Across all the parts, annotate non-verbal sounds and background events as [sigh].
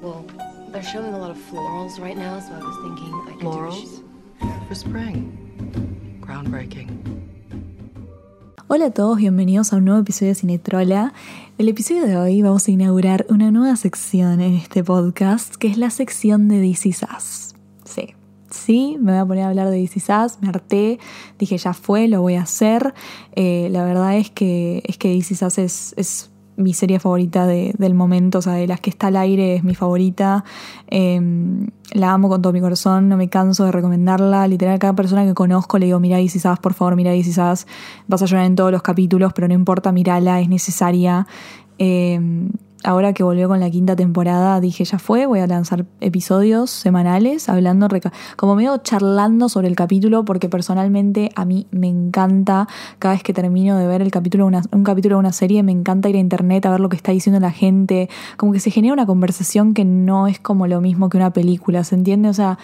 Well, they're showing a lot of florals right now, so I was thinking I could Florals? For spring. Groundbreaking. Hola a todos, bienvenidos a un nuevo episodio de Cinetrola. El episodio de hoy vamos a inaugurar una nueva sección en este podcast, que es la sección de DC Sass. Sí, sí, me voy a poner a hablar de DC Sass, me harté, dije ya fue, lo voy a hacer. Eh, la verdad es que, es que DC Sass es, es mi serie favorita de- del momento, o sea, de las que está al aire es mi favorita. Eh, la amo con todo mi corazón, no me canso de recomendarla. Literal, cada persona que conozco le digo, mira DC Sass, por favor, mira DC Sass. Vas a llorar en todos los capítulos, pero no importa, mirala, es necesaria. Eh, ahora que volvió con la quinta temporada, dije, ya fue, voy a lanzar episodios semanales, hablando, como medio charlando sobre el capítulo, porque personalmente a mí me encanta, cada vez que termino de ver el capítulo una- un capítulo de una serie, me encanta ir a internet a ver lo que está diciendo la gente, como que se genera una conversación que no es como lo mismo que una película, ¿se entiende? O sea,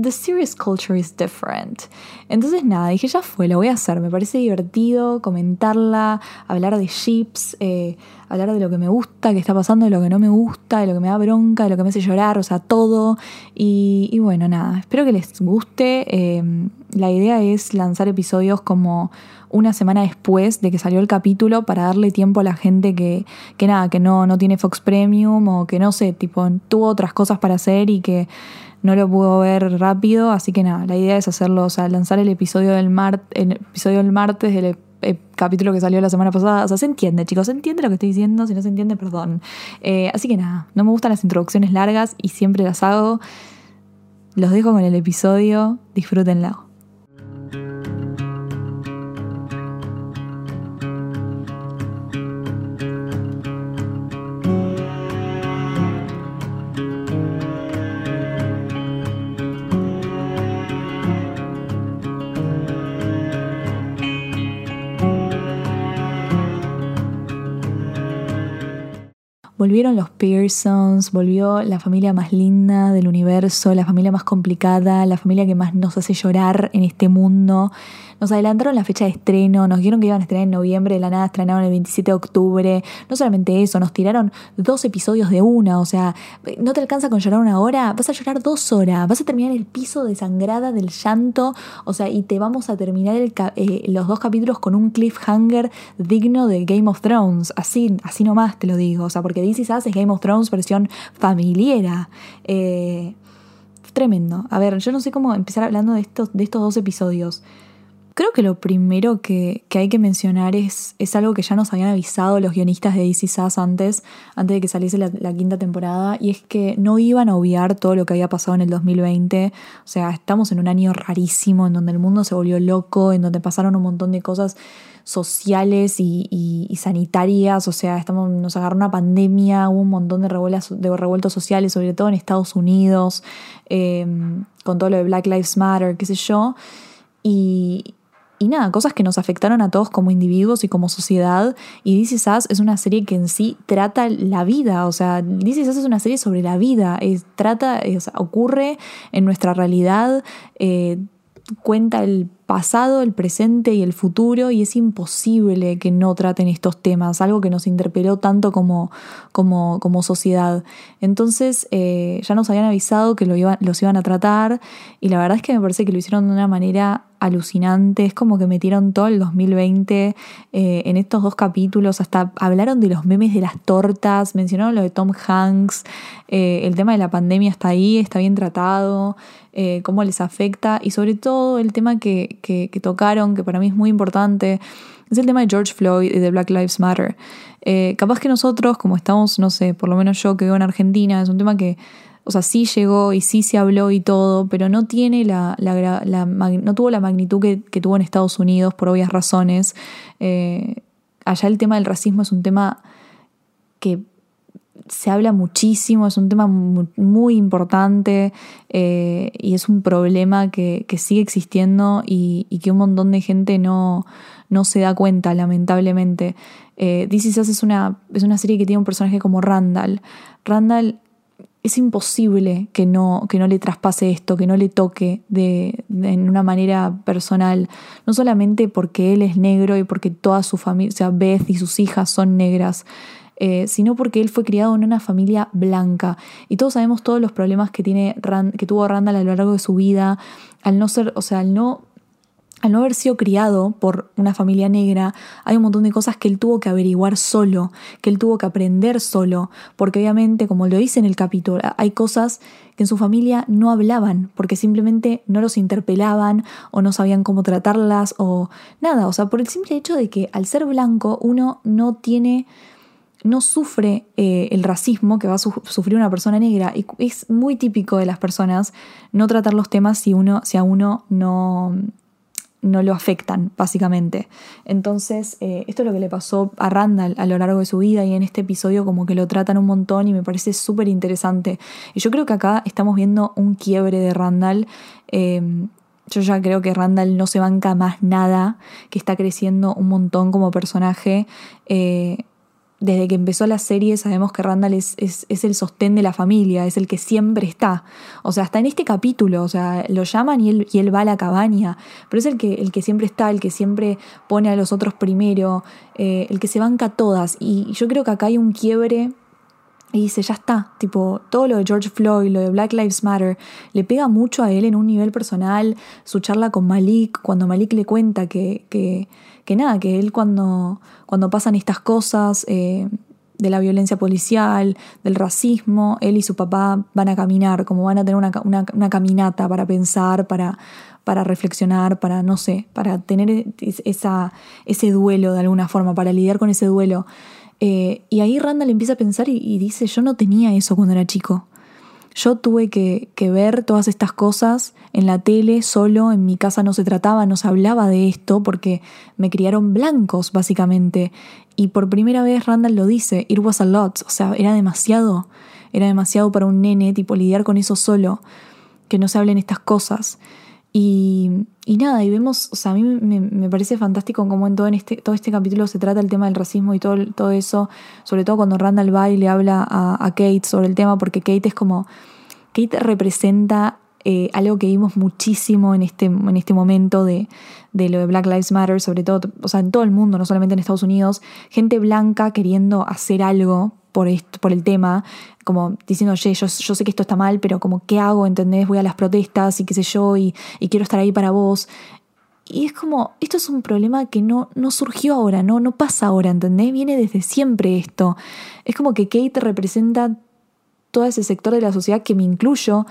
the serious culture is different. Entonces nada, dije ya fue, lo voy a hacer. Me parece divertido comentarla, hablar de ships, eh, hablar de lo que me gusta, que está pasando, de lo que no me gusta, de lo que me da bronca, de lo que me hace llorar, o sea, todo. Y, bueno, nada, espero que les guste. Eh, la idea es lanzar episodios como una semana después de que salió el capítulo para darle tiempo a la gente que, que nada, que no, no tiene Fox Premium o que no sé, tipo, tuvo otras cosas para hacer y que no lo pudo ver rápido, así que nada, la idea es hacerlo, o sea, lanzar el episodio del, mar el episodio del martes del ep- capítulo que salió la semana pasada, o sea, se entiende, chicos, se entiende lo que estoy diciendo, si no se entiende, perdón. Eh, así que nada, no me gustan las introducciones largas y siempre las hago. Los dejo con el episodio, disfrútenlo. Volvieron los Pearsons, volvió la familia más linda del universo, la familia más complicada, la familia que más nos hace llorar en este mundo. Nos adelantaron la fecha de estreno, nos dijeron que iban a estrenar en noviembre, de la nada estrenaron el 27 de octubre. No solamente eso, nos tiraron dos episodios de una, o sea, no te alcanza con llorar una hora, vas a llorar dos horas, vas a terminar el piso desangrada del llanto, o sea, y te vamos a terminar eh, los dos capítulos con un cliffhanger digno de Game of Thrones, así, así nomás te lo digo, o sea, porque This Is Us es Game of Thrones versión familiera. Eh, tremendo. A ver, yo no sé cómo empezar hablando de estos, de estos dos episodios. Creo que lo primero que, que hay que mencionar es, es algo que ya nos habían avisado los guionistas de DC Sass antes, antes de que saliese la, quinta temporada, y es que no iban a obviar todo lo que había pasado en el 2020. O sea, estamos en un año rarísimo, en donde el mundo se volvió loco, en donde pasaron un montón de cosas sociales y, y- sanitarias, o sea, estamos, nos agarró una pandemia, hubo un montón de, revuelas- de revueltos sociales, sobre todo en Estados Unidos, eh, con todo lo de Black Lives Matter, qué sé yo. Y, y nada, cosas que nos afectaron a todos como individuos y como sociedad. Y This Is Us es una serie que en sí trata la vida. O sea, This Is Us es una serie sobre la vida. Es, trata, sea, ocurre en nuestra realidad. eh, cuenta el pasado, el presente y el futuro y es imposible que no traten estos temas, algo que nos interpeló tanto como, como, como sociedad. Entonces eh, ya nos habían avisado que lo los iban a tratar y la verdad es que me parece que lo hicieron de una manera alucinante, es como que metieron todo el 2020 eh, en estos dos capítulos, hasta hablaron de los memes de las tortas, mencionaron lo de Tom Hanks, eh, el tema de la pandemia está ahí, está bien tratado, eh, cómo les afecta y sobre todo el tema que, que- tocaron, que para mí es muy importante, es el tema de George Floyd y de Black Lives Matter. Eh, capaz que nosotros, como estamos, no sé, por lo menos yo que vivo en Argentina, es un tema que, o sea, sí llegó y sí se habló y todo, pero no tiene la, no tuvo la magnitud que, que tuvo en Estados Unidos por obvias razones. Eh, allá el tema del racismo es un tema que se habla muchísimo, es un tema mu- muy importante eh, y es un problema que, que sigue existiendo y, y que un montón de gente no, no se da cuenta, lamentablemente. Eh, This Is es una, es una serie que tiene un personaje como Randall. Randall es imposible que no, que no le traspase esto, que no le toque de, de- en una manera personal. No solamente porque él es negro y porque toda su familia, o sea, Beth y sus hijas son negras. Eh, sino porque él fue criado en una familia blanca. Y todos sabemos todos los problemas que, tiene que tuvo Randall a lo largo de su vida, al no ser, o sea, al no al no haber sido criado por una familia negra, hay un montón de cosas que él tuvo que averiguar solo, que él tuvo que aprender solo, porque obviamente, como lo dice en el capítulo, hay cosas que en su familia no hablaban, porque simplemente no los interpelaban o no sabían cómo tratarlas o nada, o sea, por el simple hecho de que al ser blanco uno no tiene no sufre eh, el racismo que va a sufrir una persona negra. Y es muy típico de las personas no tratar los temas si, uno, si a uno no, no lo afectan, básicamente. Entonces, eh, esto es lo que le pasó a Randall a lo largo de su vida y en este episodio como que lo tratan un montón y me parece súper interesante. Y yo creo que acá estamos viendo un quiebre de Randall. Eh, yo ya creo que Randall no se banca más nada, que está creciendo un montón como personaje. Desde que empezó la serie sabemos que Randall es, es, el sostén de la familia, es el que siempre está. O sea, hasta en este capítulo, o sea, lo llaman y él, y él va a la cabaña, pero es el que, el que siempre está, el que siempre pone a los otros primero, eh, el que se banca todas. Y yo creo que acá hay un quiebre y dice, ya está, tipo, todo lo de George Floyd, lo de Black Lives Matter, le pega mucho a él en un nivel personal, su charla con Malik, cuando Malik le cuenta que, que que nada, que él cuando, cuando pasan estas cosas eh, de la violencia policial, del racismo, él y su papá van a caminar, como van a tener una, caminata para pensar, para, para reflexionar, para, no sé, para tener esa, ese duelo de alguna forma, para lidiar con ese duelo. Eh, y ahí Randall empieza a pensar y, dice, yo no tenía eso cuando era chico. Yo tuve que, ver todas estas cosas en la tele solo, en mi casa no se trataba, no se hablaba de esto porque me criaron blancos básicamente. Y por primera vez Randall lo dice, it was a lot, o sea, era demasiado, era demasiado para un nene, tipo lidiar con eso solo, que no se hablen estas cosas. Y, nada, y vemos, o sea, a mí me, parece fantástico cómo en todo, este, todo este capítulo se trata el tema del racismo y todo, todo eso, sobre todo cuando Randall va le habla a, a Kate sobre el tema, porque Kate es como, Kate representa eh, algo que vimos muchísimo en este, en este momento de, de, lo de Black Lives Matter, sobre todo, o sea, en todo el mundo, no solamente en Estados Unidos, gente blanca queriendo hacer algo por, el tema, como diciendo, oye, yo, sé que esto está mal, pero como, ¿qué hago? ¿Entendés? Voy a las protestas y qué sé yo, y, y quiero estar ahí para vos. Y es como, esto es un problema que no, no surgió ahora, no, no pasa ahora, ¿entendés? Viene desde siempre esto. Es como que Kate representa todo ese sector de la sociedad que me incluyo,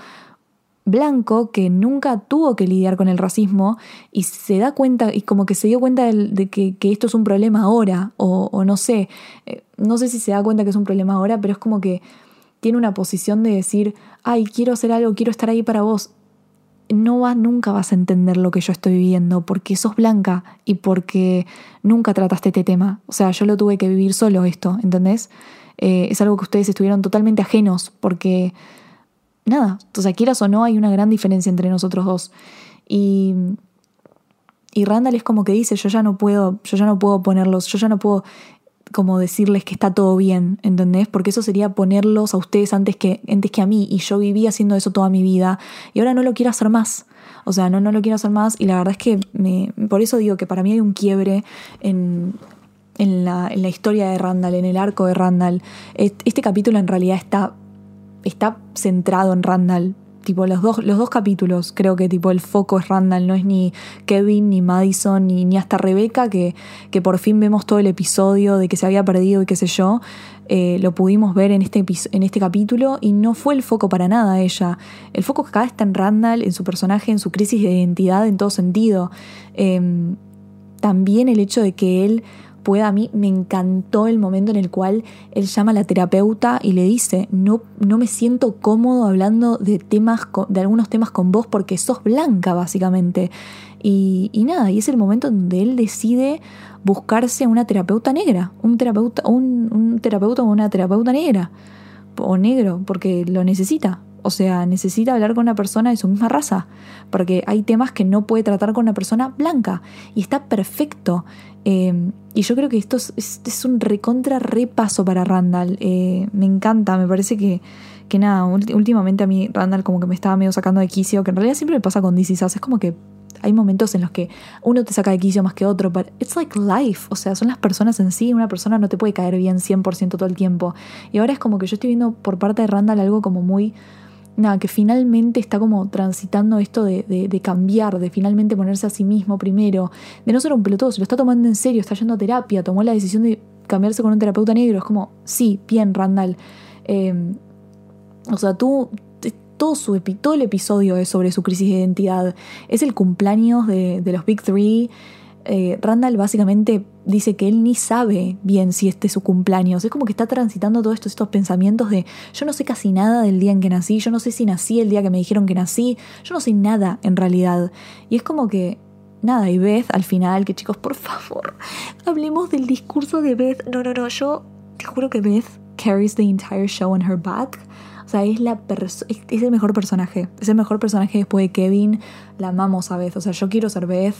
blanco que nunca tuvo que lidiar con el racismo y se da cuenta, y como que se dio cuenta de, que, esto es un problema ahora, o, no sé, eh, no sé si se da cuenta que es un problema ahora, pero es como que tiene una posición de decir, ay, quiero hacer algo, quiero estar ahí para vos. No vas, nunca vas a entender lo que yo estoy viviendo porque sos blanca y porque nunca trataste este tema. O sea, yo lo tuve que vivir solo esto, ¿entendés? Eh, es algo que ustedes estuvieron totalmente ajenos porque nada, o sea, quieras o no, hay una gran diferencia entre nosotros dos. Y, y Randall es como que dice, yo ya no puedo, yo ya no puedo ponerlos, yo ya no puedo como decirles que está todo bien, ¿entendés? Porque eso sería ponerlos a ustedes antes que, antes que a mí, y yo viví haciendo eso toda mi vida, y ahora no lo quiero hacer más. O sea, no, no lo quiero hacer más, y la verdad es que me, por eso digo que para mí hay un quiebre en, en, la, en la historia de Randall, en el arco de Randall. Este capítulo en realidad está está centrado en Randall. Tipo, los dos, los dos capítulos, creo que tipo el foco es Randall, no es ni Kevin, ni Madison, ni, ni hasta Rebeca, que, que por fin vemos todo el episodio de que se había perdido y qué sé yo. Eh, lo pudimos ver en este, en este capítulo y no fue el foco para nada ella. El foco acá está en Randall, en su personaje, en su crisis de identidad en todo sentido. Em, también el hecho de que él pueda. A mí me encantó el momento en el cual él llama a la terapeuta y le dice, no, no me siento cómodo hablando de temas, de algunos temas con vos porque sos blanca, básicamente. Y, nada, y es el momento donde él decide buscarse una terapeuta negra, un terapeuta, un, un terapeuta o una terapeuta negra, o negro, porque lo necesita. O sea, necesita hablar con una persona de su misma raza, porque hay temas que no puede tratar con una persona blanca y está perfecto. Eh, y yo creo que esto es, un recontra repaso para Randall. Eh, me encanta, me parece que, que nada, últimamente a mí Randall como que me estaba medio sacando de quicio, que en realidad siempre me pasa con DC Es como que hay momentos en los que uno te saca de quicio más que otro, but it's like life, o sea, son las personas en sí, una persona no te puede caer bien 100% todo el tiempo. Y ahora es como que yo estoy viendo por parte de Randall algo como muy nada, que finalmente está como transitando esto de, de, cambiar, de finalmente ponerse a sí mismo primero, de no ser un pelotudo, se lo está tomando en serio, está yendo a terapia, tomó la decisión de cambiarse con un terapeuta negro. Es como, sí, bien, Randall. Em, o sea, tú, todo, su, todo el episodio es sobre su crisis de identidad. Es el cumpleaños de, de los Big Three. Eh, Randall básicamente dice que él ni sabe bien si este es su cumpleaños. Es como que está transitando todos estos, estos pensamientos de yo no sé casi nada del día en que nací, yo no sé si nací el día que me dijeron que nací, yo no sé nada en realidad. Y es como que nada, y Beth al final, que chicos, por favor, [laughs] hablemos del discurso de Beth. No, no, no, yo te juro que Beth carries the entire show on her back. O sea, es, la es, el mejor personaje. Es el mejor personaje después de Kevin. La amamos a Beth. O sea, yo quiero ser Beth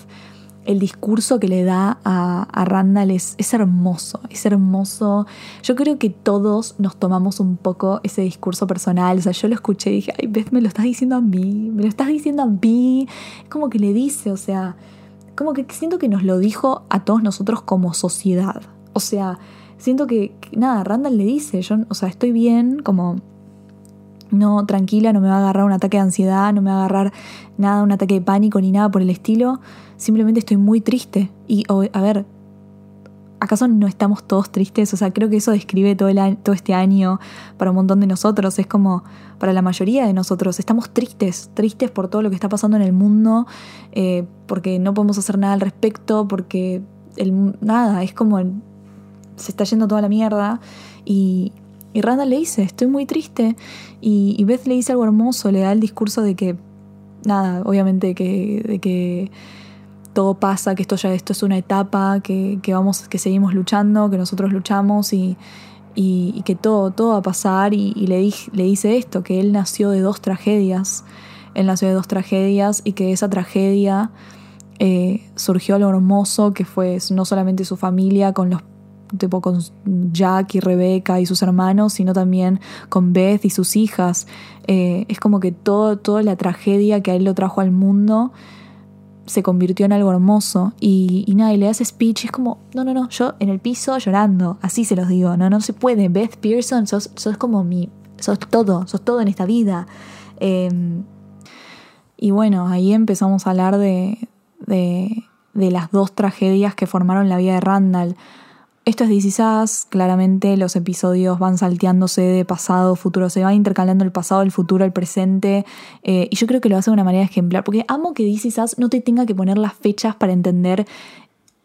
el discurso que le da a, Randall es, hermoso, es hermoso. Yo creo que todos nos tomamos un poco ese discurso personal. O sea, yo lo escuché y dije, ay, Beth, me lo estás diciendo a mí, me lo estás diciendo a mí. Es como que le dice, o sea, como que siento que nos lo dijo a todos nosotros como sociedad. O sea, siento que, nada, Randall le dice, yo, o sea, estoy bien, como no, tranquila, no me va a agarrar un ataque de ansiedad, no me va a agarrar nada, un ataque de pánico ni nada por el estilo. Simplemente estoy muy triste. Y, a ver, ¿acaso no estamos todos tristes? O sea, creo que eso describe todo, el, todo este año para un montón de nosotros. Es como para la mayoría de nosotros. Estamos tristes, tristes por todo lo que está pasando en el mundo, eh, porque no podemos hacer nada al respecto, porque el, nada, es como se está yendo toda la mierda. Y, y Randall le dice, estoy muy triste. Y, Beth le dice algo hermoso, le da el discurso de que, nada, obviamente que, que todo pasa, que esto ya esto es una etapa, que, vamos, que seguimos luchando, que nosotros luchamos y, y, que todo, todo va a pasar. Y, le, le dice esto, que él nació de dos tragedias. Él nació de dos tragedias y que esa tragedia eh, surgió lo hermoso que fue no solamente su familia con los tipo con Jack y Rebecca y sus hermanos, sino también con Beth y sus hijas. Eh, es como que todo, toda la tragedia que a él lo trajo al mundo se convirtió en algo hermoso. Y, y nada, y le hace speech y es como, no, no, no, yo en el piso llorando, así se los digo, no, no se puede. Beth Pearson, sos, sos como mi, sos todo, sos todo en esta vida. Em, y bueno, ahí empezamos a hablar de, de las dos tragedias que formaron la vida de Randall. Esto es DC claramente los episodios van salteándose de pasado, futuro, se va intercalando el pasado, el futuro, el presente, eh, y yo creo que lo hace de una manera ejemplar, porque amo que DC no te tenga que poner las fechas para entender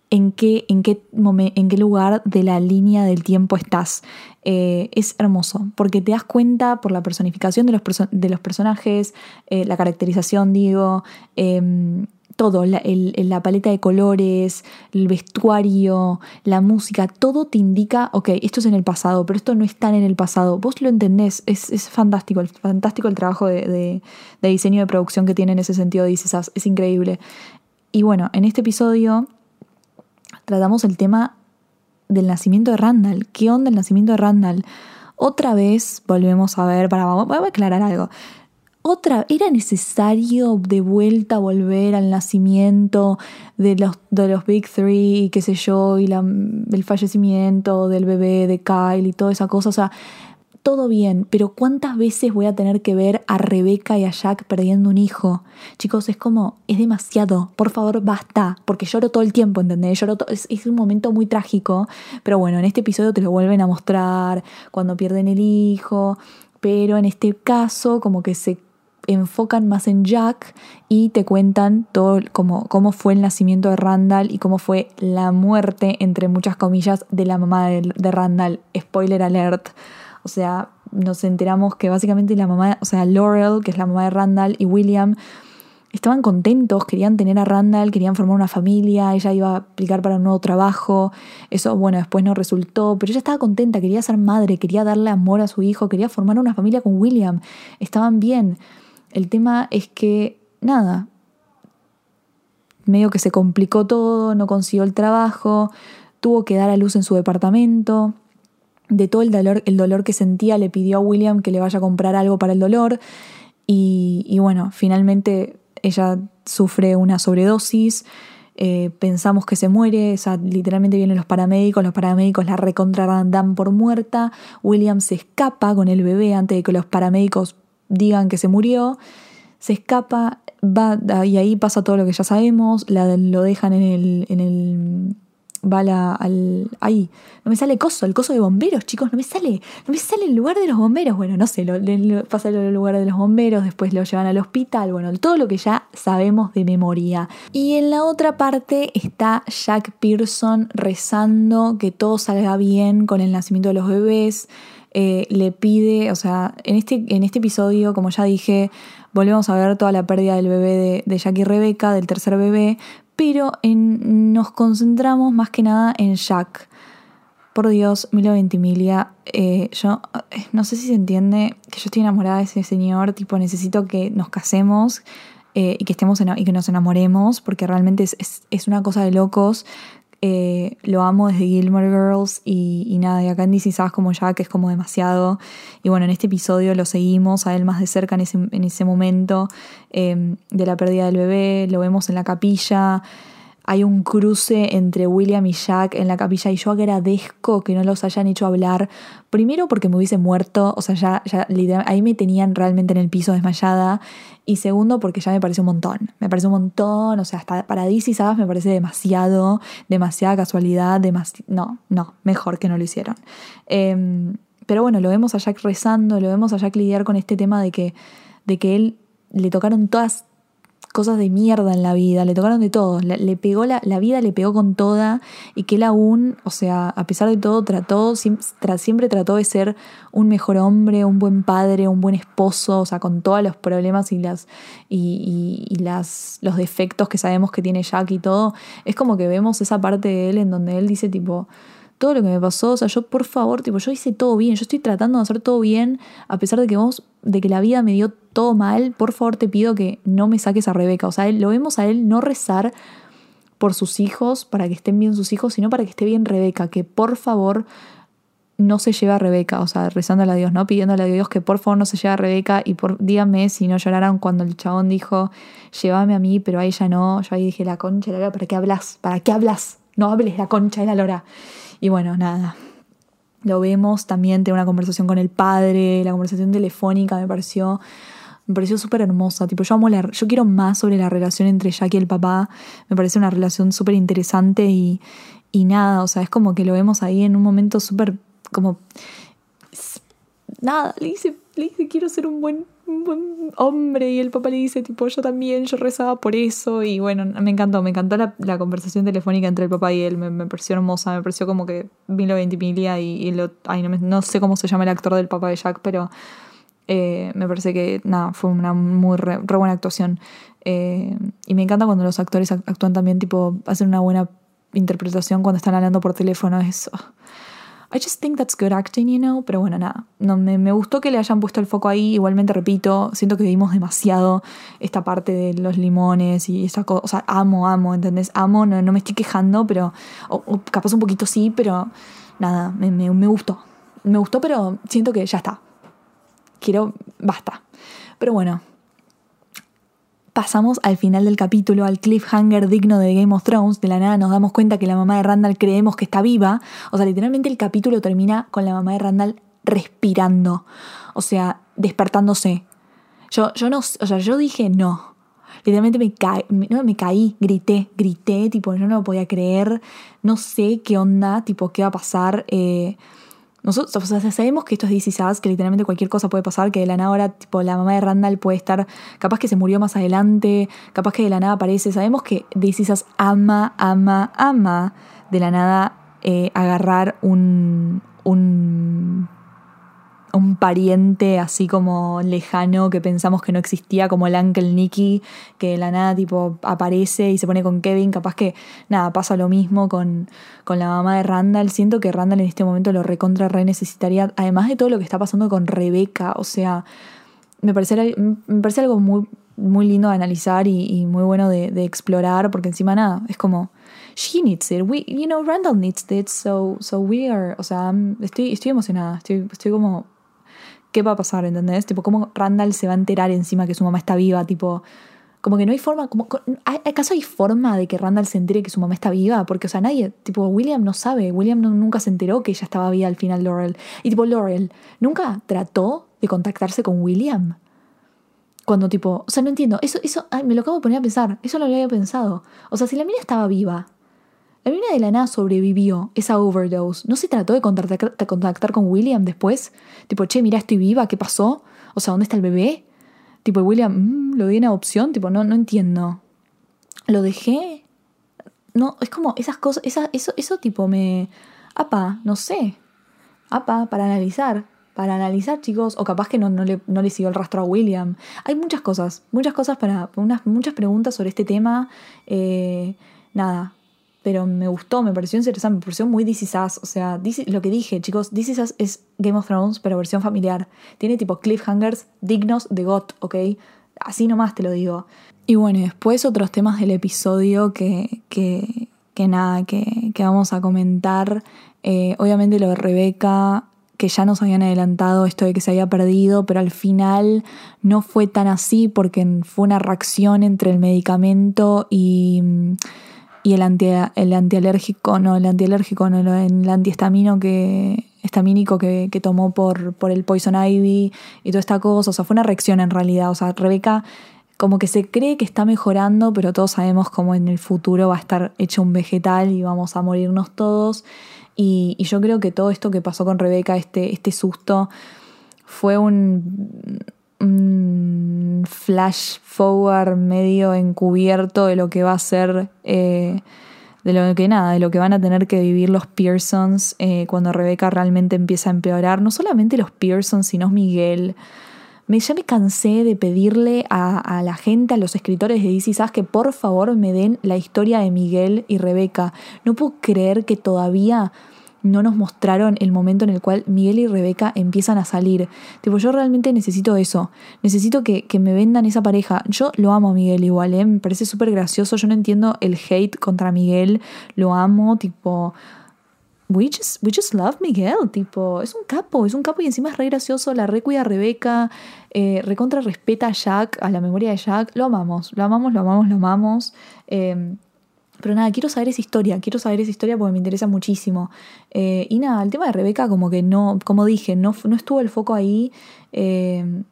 en qué, en qué, en qué lugar de la línea del tiempo estás. Eh, es hermoso, porque te das cuenta por la personificación de los, de los personajes, eh, la caracterización, digo, em, todo, la, la, paleta de colores, el vestuario, la música, todo te indica, ok, esto es en el pasado, pero esto no es tan en el pasado. Vos lo entendés, es, es fantástico, fantástico el trabajo de, de, diseño de producción que tiene en ese sentido, dices, es increíble. Y bueno, en este episodio tratamos el tema del nacimiento de Randall. ¿Qué onda el nacimiento de Randall? Otra vez volvemos a ver, para, voy a aclarar algo otra, era necesario de vuelta volver al nacimiento de los, de los Big Three, qué sé yo, y la, el fallecimiento del bebé de Kyle y toda esa cosa. O sea, todo bien, pero ¿cuántas veces voy a tener que ver a Rebeca y a Jack perdiendo un hijo? Chicos, es como, es demasiado, por favor, basta, porque lloro todo el tiempo, ¿entendés? Lloro es, es, un momento muy trágico, pero bueno, en este episodio te lo vuelven a mostrar cuando pierden el hijo, pero en este caso como que se enfocan más en Jack y te cuentan todo cómo, cómo fue el nacimiento de Randall y cómo fue la muerte, entre muchas comillas, de la mamá de, Randall. Spoiler alert. O sea, nos enteramos que básicamente la mamá, o sea, Laurel, que es la mamá de Randall, y William estaban contentos, querían tener a Randall, querían formar una familia, ella iba a aplicar para un nuevo trabajo, eso bueno, después no resultó, pero ella estaba contenta, quería ser madre, quería darle amor a su hijo, quería formar una familia con William, estaban bien. El tema es que, nada, medio que se complicó todo, no consiguió el trabajo, tuvo que dar a luz en su departamento. De todo el dolor, el dolor que sentía, le pidió a William que le vaya a comprar algo para el dolor. Y, bueno, finalmente ella sufre una sobredosis, eh, pensamos que se muere, o sea, literalmente vienen los paramédicos, los paramédicos la recontra dan por muerta, William se escapa con el bebé antes de que los paramédicos digan que se murió, se escapa, va, y ahí pasa todo lo que ya sabemos, la, lo dejan en el, en el va la, al. Ahí. No me sale coso, el coso de bomberos, chicos. No me sale. No me sale el lugar de los bomberos. Bueno, no sé, lo, pasa el lugar de los bomberos, después lo llevan al hospital. Bueno, todo lo que ya sabemos de memoria. Y en la otra parte está Jack Pearson rezando que todo salga bien con el nacimiento de los bebés. Eh, le pide, o sea, en este, en este episodio, como ya dije, volvemos a ver toda la pérdida del bebé de, de Jack y Rebeca, del tercer bebé, pero nos concentramos más que nada en Jack. Por Dios, Milo Ventimiglia, eh, yo eh, no sé si se entiende que yo estoy enamorada de ese señor, tipo necesito que nos casemos eh, y que estemos y que nos enamoremos, porque realmente es, es una cosa de locos. Eh, lo amo desde Gilmore Girls y, nada, y acá en DC sabes como ya que es como demasiado. Y bueno, en este episodio lo seguimos a él más de cerca en ese, en ese momento eh, de la pérdida del bebé, lo vemos en la capilla hay un cruce entre William y Jack en la capilla y yo agradezco que no los hayan hecho hablar. Primero porque me hubiese muerto, o sea, ya, ahí me tenían realmente en el piso desmayada. Y segundo porque ya me parece un montón. Me parece un montón, o sea, hasta para DC, ¿sabes? Me parece demasiado, demasiada casualidad, no, no, mejor que no lo hicieron. Em, pero bueno, lo vemos a Jack rezando, lo vemos a Jack lidiar con este tema de que, de que él le tocaron todas cosas de mierda en la vida, le tocaron de todo, le, pegó la, la, vida, le pegó con toda y que él aún, o sea, a pesar de todo, trató, siempre, trató de ser un mejor hombre, un buen padre, un buen esposo, o sea, con todos los problemas y, las, y, y, las, los defectos que sabemos que tiene Jack y todo, es como que vemos esa parte de él en donde él dice tipo, todo lo que me pasó, o sea, yo por favor, tipo, yo hice todo bien, yo estoy tratando de hacer todo bien, a pesar de que vos, de que la vida me dio todo mal, por favor te pido que no me saques a Rebeca. O sea, lo vemos a él no rezar por sus hijos, para que estén bien sus hijos, sino para que esté bien Rebeca, que por favor no se lleve a Rebeca, o sea, rezándole a Dios, ¿no? Pidiéndole a Dios que por favor no se lleve a Rebeca y por, díganme si no lloraran cuando el chabón dijo, llévame a mí, pero a ella no. Yo ahí dije, la concha de la lora, ¿para qué hablas? ¿Para qué hablas? No hables la concha de la lora. Y bueno, nada. Lo vemos también, tiene una conversación con el padre, la conversación telefónica me pareció me pareció súper hermosa. Tipo, yo amo la, yo quiero más sobre la relación entre Jack y el papá. Me parece una relación súper interesante y, y nada, o sea, es como que lo vemos ahí en un momento súper como nada, le dice, le dice quiero ser un buen, buen, hombre y el papá le dice tipo yo también, yo rezaba por eso y bueno, me encantó, me encantó la, conversación telefónica entre el papá y él, me, me, pareció hermosa, me pareció como que vino Ventimiglia y, lo, ay, no, no, sé cómo se llama el actor del papá de Jack, pero eh, me parece que nada, fue una muy re, buena actuación. Eh, y me encanta cuando los actores actúan también, tipo, hacen una buena interpretación cuando están hablando por teléfono. Es, oh, I just think that's good acting, you know. Pero bueno, nada. No, me, me, gustó que le hayan puesto el foco ahí. Igualmente, repito, siento que vimos demasiado esta parte de los limones y esa cosa. O sea, amo, amo, ¿entendés? Amo, no, no me estoy quejando, pero. O, capaz un poquito sí, pero. Nada, me, me, me gustó. Me gustó, pero siento que ya está quiero, basta. Pero bueno, pasamos al final del capítulo, al cliffhanger digno de Game of Thrones. De la nada nos damos cuenta que la mamá de Randall creemos que está viva. O sea, literalmente el capítulo termina con la mamá de Randall respirando. O sea, despertándose. Yo, yo no, o sea, yo dije no. Literalmente me, caí, no, me caí, grité, grité, tipo, yo no lo podía creer. No sé qué onda, tipo, qué va a pasar. Eh, nosotros sabemos que esto es DC que literalmente cualquier cosa puede pasar, que de la nada ahora, tipo, la mamá de Randall puede estar, capaz que se murió más adelante, capaz que de la nada aparece. Sabemos que DC ama, ama, ama de la nada eh, agarrar un, un un pariente así como lejano que pensamos que no existía, como el Uncle Nicky, que de la nada tipo aparece y se pone con Kevin, capaz que nada, pasa lo mismo con, con la mamá de Randall. Siento que Randall en este momento lo recontra re necesitaría, además de todo lo que está pasando con Rebeca, o sea, me parece, me parece algo muy, muy lindo de analizar y, muy bueno de, explorar, porque encima nada, es como she needs it, we, you know, Randall needs it, so, so we are, o sea, estoy, estoy emocionada, estoy, estoy como ¿qué va a pasar? ¿Entendés? Tipo, ¿cómo Randall se va a enterar encima que su mamá está viva? Tipo, Como que no hay forma, como, ¿acaso hay forma de que Randall se entere que su mamá está viva? Porque, o sea, nadie, tipo, William no sabe, William nunca se enteró que ella estaba viva al final, Laurel. Y tipo, Laurel, ¿nunca trató de contactarse con William? Cuando tipo, o sea, no entiendo, eso, eso, ay, me lo acabo de poner a pensar, eso no lo había pensado. O sea, si la mina estaba viva, la mina de la nada sobrevivió esa overdose, ¿no se trató de contactar, con William después? Tipo, che, mira, estoy viva, ¿qué pasó? O sea, ¿dónde está el bebé? Tipo, William, mm, lo di en adopción, tipo, no, no entiendo. ¿Lo dejé? No, es como esas cosas, eso, eso tipo me... Apa, no sé. Apa, para analizar. Para analizar, chicos, o capaz que no, no, le, no siguió el rastro a William. Hay muchas cosas, muchas cosas para... Muchas preguntas sobre este tema. Eh, nada, pero me gustó, me pareció interesante, me pareció muy This Is Us. O sea, lo que dije, chicos, This Is Us es Game of Thrones, pero versión familiar. Tiene tipo cliffhangers dignos de GOT, ¿ok? Así nomás te lo digo. Y bueno, después otros temas del episodio que, que, que nada, que, que, vamos a comentar. Eh, obviamente lo de Rebeca, que ya nos habían adelantado esto de que se había perdido, pero al final no fue tan así porque fue una reacción entre el medicamento y y el, anti, el antialérgico, no, el antialérgico, no, el antihistamino que, estamínico que, que, tomó por, por el Poison Ivy y toda esta cosa. O sea, fue una reacción en realidad. O sea, Rebeca como que se cree que está mejorando, pero todos sabemos cómo en el futuro va a estar hecho un vegetal y vamos a morirnos todos. Y, y yo creo que todo esto que pasó con Rebeca, este, este susto, fue un, un flash forward medio encubierto de lo que va a ser, eh, de lo que nada, de lo que van a tener que vivir los Pearsons eh, cuando Rebeca realmente empieza a empeorar. No solamente los Pearsons, sino Miguel. Me, ya me cansé de pedirle a, a, la gente, a los escritores de DC Sass, que por favor me den la historia de Miguel y Rebeca. No puedo creer que todavía no nos mostraron el momento en el cual Miguel y Rebeca empiezan a salir. Tipo, yo realmente necesito eso. Necesito que, me vendan esa pareja. Yo lo amo a Miguel igual, ¿eh? Me parece súper gracioso. Yo no entiendo el hate contra Miguel. Lo amo, tipo... We just, we just love Miguel, tipo, es un capo, es un capo y encima es re gracioso, la recuida a Rebeca, eh, recontra respeta a Jack, a la memoria de Jack, lo amamos, lo amamos, lo amamos, lo amamos. Eh, pero nada, quiero saber esa historia, quiero saber esa historia porque me interesa muchísimo. Eh, y nada, el tema de Rebeca como que no, como dije, no, no estuvo el foco ahí. Eh,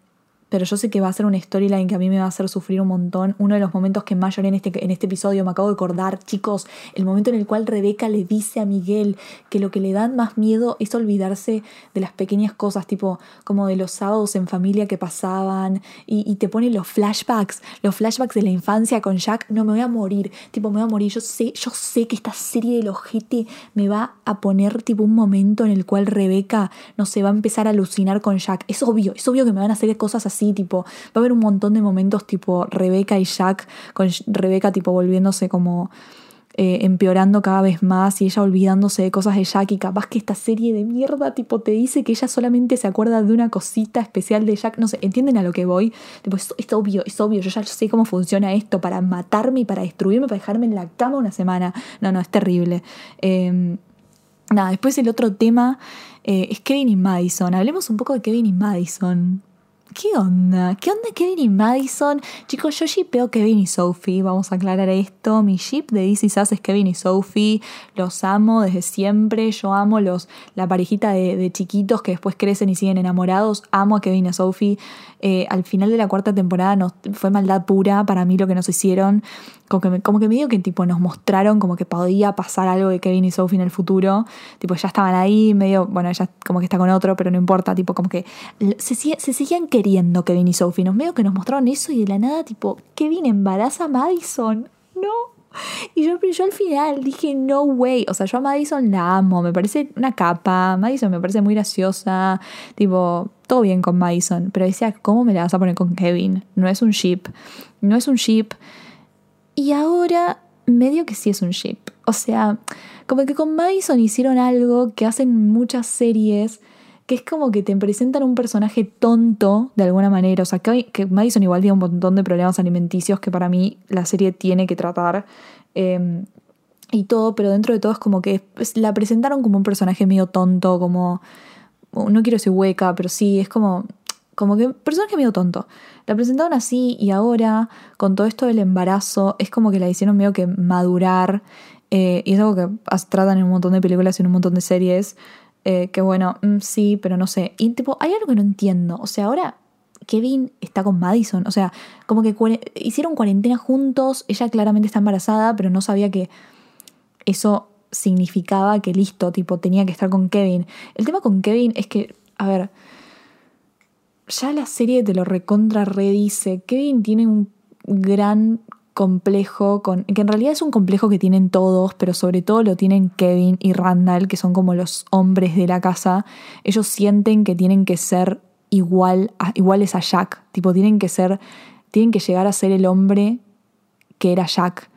pero yo sé que va a ser una storyline que a mí me va a hacer sufrir un montón. Uno de los momentos que más lloré en este, en este episodio, me acabo de acordar, chicos, el momento en el cual Rebeca le dice a Miguel que lo que le da más miedo es olvidarse de las pequeñas cosas, tipo como de los sábados en familia que pasaban, y, te pone los flashbacks, los flashbacks de la infancia con Jack, no me voy a morir, tipo me voy a morir, yo sé, yo sé que esta serie del ojete me va a poner tipo un momento en el cual Rebeca, no se va a empezar a alucinar con Jack, es obvio, es obvio que me van a hacer cosas así tipo, va a haber un montón de momentos tipo Rebeca y Jack, con Rebeca tipo volviéndose como eh, empeorando cada vez más y ella olvidándose de cosas de Jack y capaz que esta serie de mierda tipo te dice que ella solamente se acuerda de una cosita especial de Jack, no sé, ¿entienden a lo que voy? Tipo, es, obvio, es obvio, yo ya sé cómo funciona esto para matarme y para destruirme, para dejarme en la cama una semana. No, no, es terrible. Em, nada, después el otro tema eh, es Kevin y Madison. Hablemos un poco de Kevin y Madison. ¿Qué onda? ¿Qué onda Kevin y Madison? Chicos, yo shipeo Kevin y Sophie, vamos a aclarar esto. Mi ship de DC Sass es Kevin y Sophie. Los amo desde siempre. Yo amo los, la parejita de, chiquitos que después crecen y siguen enamorados. Amo a Kevin y Sophie. Eh, al final de la cuarta temporada nos, fue maldad pura para mí lo que nos hicieron. Como que, como que me que tipo nos mostraron como que podía pasar algo de Kevin y Sophie en el futuro. Tipo, ya estaban ahí, medio, bueno, ella como que está con otro, pero no importa. Tipo, como que se, se seguían queriendo Kevin y Sophie. Nos medio que nos mostraron eso y de la nada, tipo, Kevin embaraza a Madison. No. Y yo, yo al final dije, no way. O sea, yo a Madison la amo. Me parece una capa. Madison me parece muy graciosa. Tipo, todo bien con Madison. Pero decía, ¿cómo me la vas a poner con Kevin? No es un ship. No es un ship. Y ahora medio que sí es un ship. O sea, como que con Madison hicieron algo que hacen muchas series, que es como que te presentan un personaje tonto de alguna manera. O sea, que, que Madison igual tiene un montón de problemas alimenticios que para mí la serie tiene que tratar. Em, y todo, pero dentro de todo es como que la presentaron como un personaje medio tonto, como. No quiero decir hueca, pero sí, es como como que personaje medio tonto. La presentaron así y ahora, con todo esto del embarazo, es como que la hicieron medio que madurar. eh, y es algo que tratan en un montón de películas y en un montón de series. Eh, que bueno, mm, sí, pero no sé. Y hay algo que no entiendo. O sea, ahora Kevin está con Madison. O sea, como que hicieron cuarentena juntos. Ella claramente está embarazada, pero no sabía que eso significaba que listo, tipo, tenía que estar con Kevin. El tema con Kevin es que, a ver, ya la serie te lo recontra redice. Kevin tiene un gran complejo con que en realidad es un complejo que tienen todos, pero sobre todo lo tienen Kevin y Randall, que son como los hombres de la casa. Ellos sienten que tienen que ser igual iguales a Jack, tipo tienen que ser tienen que llegar a ser el hombre que era Jack.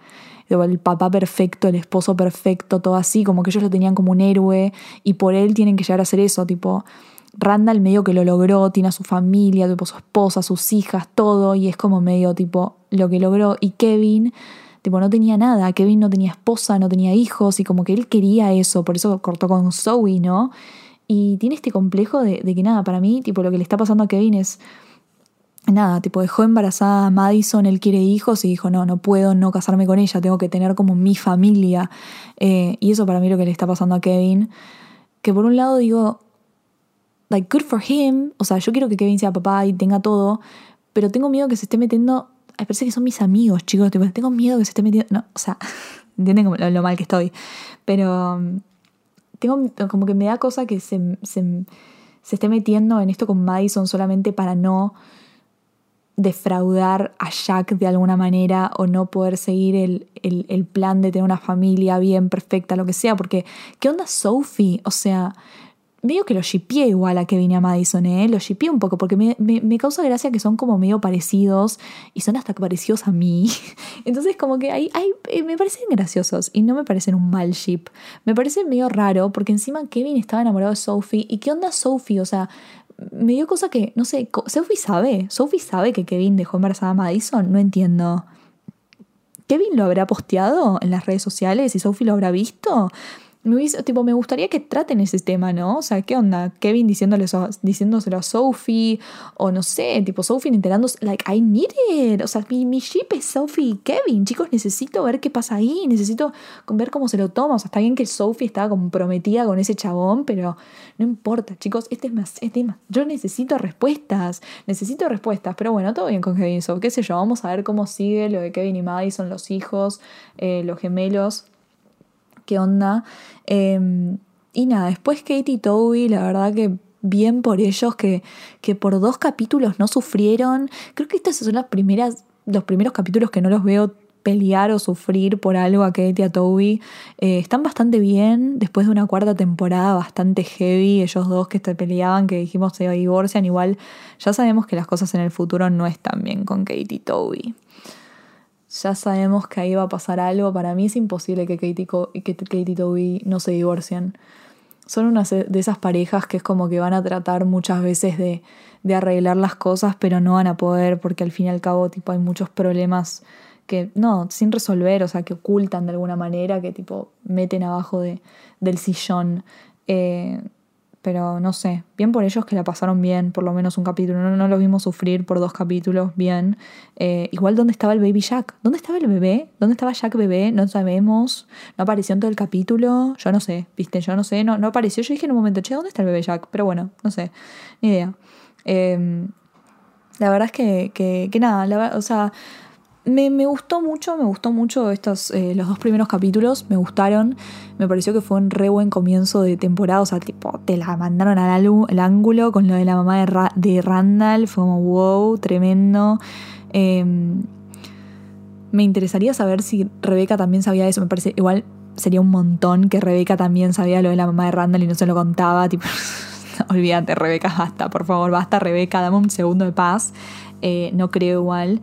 El papá perfecto, el esposo perfecto, todo así, como que ellos lo tenían como un héroe y por él tienen que llegar a ser eso, tipo, Randall medio que lo logró, tiene a su familia, tipo su esposa, sus hijas, todo, y es como medio tipo lo que logró. Y Kevin, tipo, no tenía nada, Kevin no tenía esposa, no tenía hijos, y como que él quería eso, por eso cortó con Zoe, ¿no? Y tiene este complejo de, que nada, para mí, tipo, lo que le está pasando a Kevin es nada, tipo dejó embarazada a Madison, él quiere hijos y dijo, no, no puedo no casarme con ella, tengo que tener como mi familia. Eh, y eso para mí lo que le está pasando a Kevin. Que por un lado digo, like, good for him, o sea, yo quiero que Kevin sea papá y tenga todo, pero tengo miedo que se esté metiendo, ay, parece que son mis amigos, chicos, tengo miedo que se esté metiendo, no, o sea, [laughs] entienden lo, lo mal que estoy, pero um, tengo como que me da cosa que se, se, se esté metiendo en esto con Madison solamente para no defraudar a Jack de alguna manera o no poder seguir el, el, el plan de tener una familia bien, perfecta, lo que sea, porque ¿qué onda Sophie? O sea, medio que lo shipié igual a Kevin y a Madison, ¿eh? Lo shipié un poco porque me, me, me causa gracia que son como medio parecidos y son hasta parecidos a mí. [laughs] Entonces como que hay, hay, eh, me parecen graciosos y no me parecen un mal ship. Me parece medio raro porque encima Kevin estaba enamorado de Sophie y ¿qué onda Sophie? O sea, me dio cosa que, no sé, Sophie sabe, Sophie sabe que Kevin dejó embarazada a Madison, no entiendo. ¿Kevin lo habrá posteado en las redes sociales y Sophie lo habrá visto? Me, hubiese- tipo, me gustaría que traten ese tema, ¿no? O sea, ¿qué onda? Kevin diciéndole diciéndoselo a Sophie, o no sé, tipo Sophie enterándose, like, I need it. O sea, mi, mi ship es Sophie y Kevin. Chicos, necesito ver qué pasa ahí, necesito ver cómo se lo toma. O sea, está bien que Sophie estaba comprometida con ese chabón, pero no importa, chicos, este es más, este es. Yo necesito respuestas, necesito respuestas. Pero bueno, todo bien con Kevin, so, qué sé yo, vamos a ver cómo sigue lo de Kevin y Madison, los hijos, eh, los gemelos qué onda. Eh, y nada, después Katie y Toby, la verdad que bien por ellos, que, que por dos capítulos no sufrieron. Creo que estas son las primeras, los primeros capítulos que no los veo pelear o sufrir por algo a Katie y a Toby. Eh, están bastante bien, después de una cuarta temporada bastante heavy, ellos dos que se peleaban, que dijimos se divorcian, igual ya sabemos que las cosas en el futuro no están bien con Katie y Toby ya sabemos que ahí va a pasar algo. Para mí es imposible que Katie, Katie y Toby no se divorcien. Son unas de esas parejas que es como que van a tratar muchas veces de, de arreglar las cosas, pero no van a poder porque al fin y al cabo tipo, hay muchos problemas que, no, sin resolver, o sea, que ocultan de alguna manera, que tipo meten abajo de, del sillón. Eh, pero no sé, bien por ellos que la pasaron bien, por lo menos un capítulo. No, no los vimos sufrir por dos capítulos, bien. Eh, igual, ¿dónde estaba el baby Jack? ¿Dónde estaba el bebé? ¿Dónde estaba Jack bebé? No sabemos. No apareció en todo el capítulo. Yo no sé, viste, yo no sé. No, no apareció. Yo dije en un momento, che, ¿dónde está el bebé Jack? Pero bueno, no sé, ni idea. Eh, la verdad es que, que, nada, o sea, me, gustó mucho, me gustó mucho estos, eh, los dos primeros capítulos, me gustaron. Me pareció que fue un re buen comienzo de temporada, o sea, tipo, te la mandaron al al ángulo con lo de la mamá de, Ra- de Randall, fue como wow, tremendo. Eh, me interesaría saber si Rebeca también sabía eso, me parece, igual sería un montón que Rebeca también sabía lo de la mamá de Randall y no se lo contaba, tipo, [laughs] olvídate Rebeca, basta, por favor, basta Rebeca, dame un segundo de paz. Eh, no creo igual,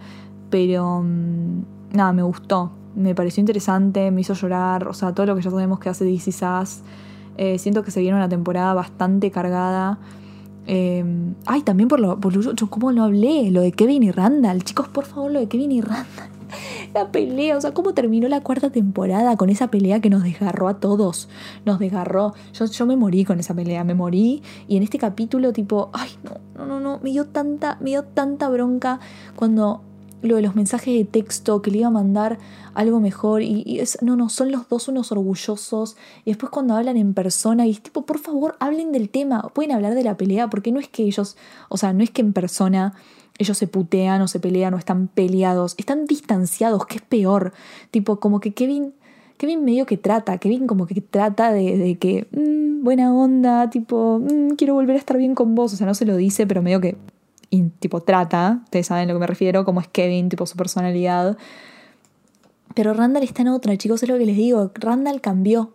pero mm, nada, me gustó, me pareció interesante, me hizo llorar, o sea, todo lo que ya sabemos que hace DC Sass. Eh, siento que se viene una temporada bastante cargada. Eh, ay, también por lo, por lo- yo cómo no hablé, lo de Kevin y Randall. Chicos, por favor, lo de Kevin y Randall. [laughs] la pelea, o sea, cómo terminó la cuarta temporada con esa pelea que nos desgarró a todos, nos desgarró. Yo, yo me morí con esa pelea, me morí y en este capítulo tipo, ay, no, no, no, no, me dio tanta, me dio tanta bronca cuando lo de los mensajes de texto que le iba a mandar algo mejor y, es, no, no, son los dos unos orgullosos y después cuando hablan en persona y es tipo, por favor, hablen del tema, pueden hablar de la pelea porque no es que ellos, o sea, no es que en persona ellos se putean o se pelean o están peleados, están distanciados, que es peor, tipo como que Kevin... Kevin medio que trata, Kevin como que trata de, que, mm, buena onda, tipo, mm, quiero volver a estar bien con vos, o sea, no se lo dice, pero medio que tipo trata, ustedes saben a lo que me refiero, como es Kevin, tipo su personalidad. Pero Randall está en otra, chicos, es lo que les digo, Randall cambió.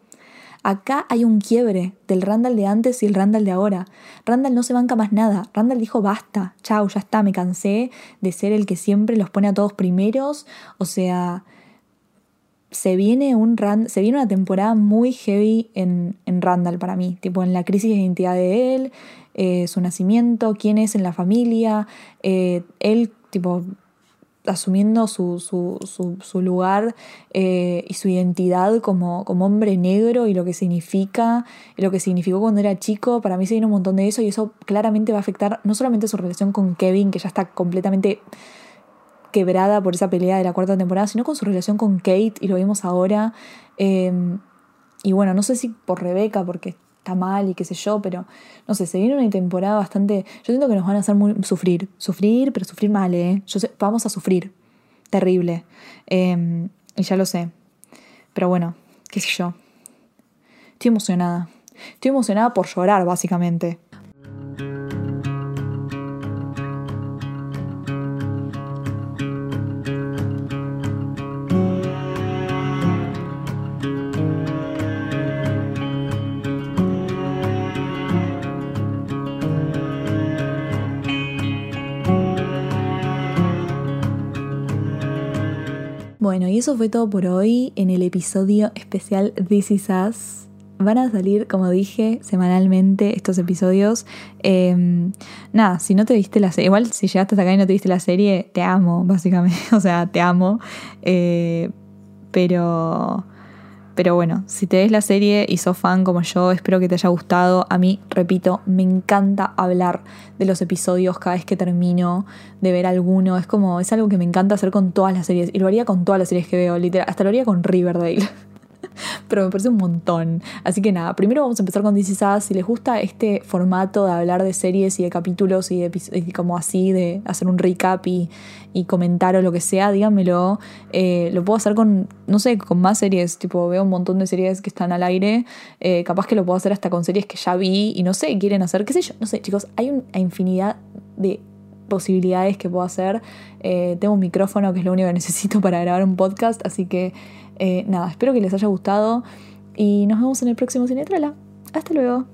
Acá hay un quiebre del Randall de antes y el Randall de ahora. Randall no se banca más nada. Randall dijo basta, chau, ya está, me cansé de ser el que siempre los pone a todos primeros. O sea, se viene, un se viene una temporada muy heavy en, en Randall para mí, tipo en la crisis de identidad de él, eh, su nacimiento, quién es en la familia, eh, él tipo asumiendo su, su, lugar eh, y su identidad como, como, hombre negro y lo que significa, lo que significó cuando era chico, para mí se viene un montón de eso y eso claramente va a afectar no solamente su relación con Kevin, que ya está completamente quebrada por esa pelea de la cuarta temporada, sino con su relación con Kate, y lo vimos ahora. y bueno, no sé si por Rebeca, porque está mal y qué sé yo, pero no sé, se viene una temporada bastante. Yo siento que nos van a hacer muy, sufrir, sufrir, pero sufrir mal, ¿eh? Yo sé, vamos a sufrir, terrible. Em, y ya lo sé. Pero bueno, qué sé yo. Estoy emocionada. Estoy emocionada por llorar, básicamente. Bueno, y eso fue todo por hoy en el episodio especial This Is. Van a salir, como dije, semanalmente estos episodios. Em, nada, si no te viste la serie, igual si llegaste hasta acá y no te viste la serie, te amo, básicamente. [laughs] O sea, te amo. Eh, pero pero bueno, si te ves la serie y sos fan como yo, espero que te haya gustado. A mí, repito, me encanta hablar de los episodios cada vez que termino de ver alguno. Es como, es algo que me encanta hacer con todas las series. Y lo haría con todas las series que veo, literal. Hasta lo haría con Riverdale. [laughs] [laughs] pero me parece un montón. Así que nada, primero vamos a empezar con DC Si les gusta este formato de hablar de series y de capítulos y, de, como así, de hacer un recap y, comentar o lo que sea, díganmelo. Eh, lo puedo hacer con, no sé, con más series. Tipo, veo un montón de series que están al aire. Eh, capaz que lo puedo hacer hasta con series que ya vi y no sé, quieren hacer, qué sé yo. No sé, chicos, hay una infinidad de posibilidades que puedo hacer. Eh, tengo un micrófono que es lo único que necesito para grabar un podcast, así que eh, nada, espero que les haya gustado y nos vemos en el próximo Cinetrala. Hasta luego.